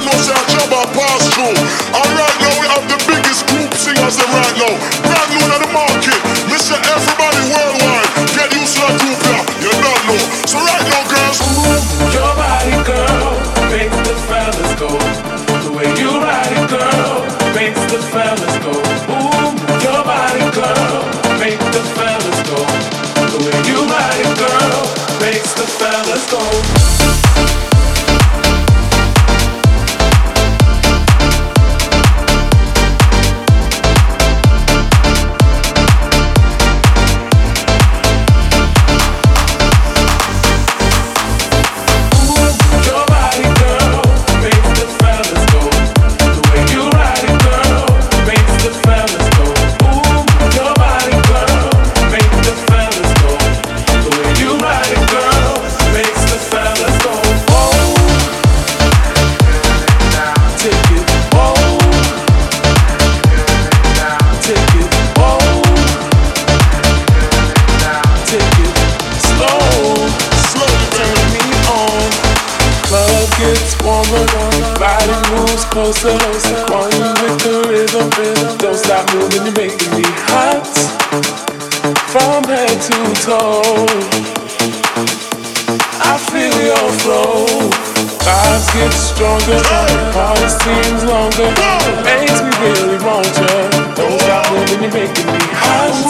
crew. You don't know say a job I pass through. And right now we have the biggest group singers them right now. Brand new on the market. Mr. Everybody worldwide. Get used to that group yeah. You don't know. So right now, girls. Your body, girl, makes the fellas go. The way you ride it, girl, makes the fellas go. Ooh, your body, girl, makes the fellas go. The way you ride it, girl, makes the fellas go. Moves closer. With the rhythm. Don't stop moving, you're making me hot from head to toe. I feel your flow. Get stronger, party seems longer. Makes me really want you. Don't stop moving, you're making me hot.